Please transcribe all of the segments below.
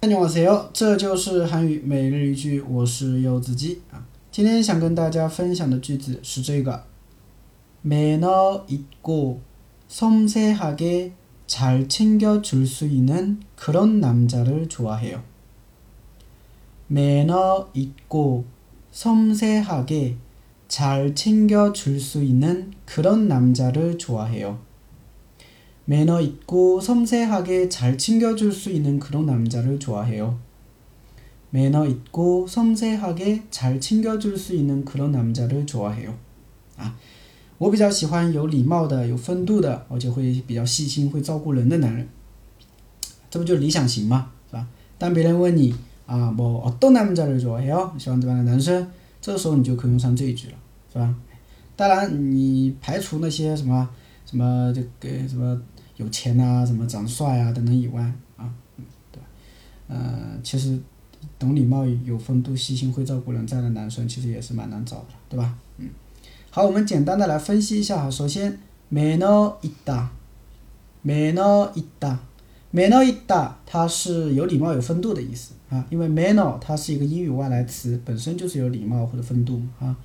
안녕하세요，这就是韩语每日一句，我是柚子鸡啊。今天想跟大家分享的句子是这个：매너있고섬세하게잘챙겨줄수있는그런남자를좋아해요。 매너있고섬세하게잘챙겨줄수있는그런남자를좋아해요。 매너 있고 섬세하게 잘 챙겨줄 수 있는 그런 남자를 좋아해요. 매너 있고 섬세하게 잘 챙겨줄 수 있는 그런 남자를 좋아해요. 啊，我比较喜欢有礼貌的、有风度的，而且会比较细心，会照顾人的男人，是吧？当别人问你啊，뭐 어떤 남자를 좋아해요? 喜欢怎么样的男生？这个时候你就可以用上这一句了，是吧？当然，你排除那些什么什么这个什么 有钱啊，什么长得帅啊等等以外啊，对吧？呃，其实懂礼貌、有风度、细心、会照顾人这样的男生，其实也是蛮难找的，对吧？嗯，好，我们简单的来分析一下哈。首先，manner 있 다， manner 있 다， manner 있 다， 它是有礼貌、有风度的意思啊。因为 manner 它是一个英语外来词，本身就是有礼貌或者风度啊。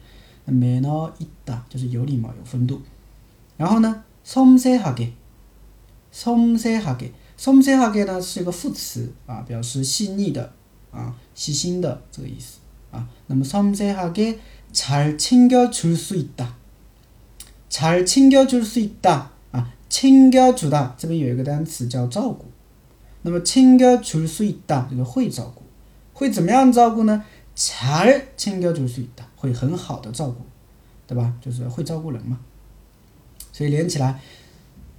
那 manner 있 다， 就是有礼貌、有风度。然后呢，섬세하 게。 섬세하 게， 섬세하게呢是一个副词啊，表示细腻的啊，细心的这个意思啊。那么섬세하게잘챙겨줄수있 다， 잘챙겨줄수있다啊，챙겨주다这边有一个单词叫照顾。那么챙겨줄수있다就是会照顾，会怎么样照顾呢？잘챙겨줄수있다会很好的照顾，对吧？就是会照顾人嘛。所以连起来。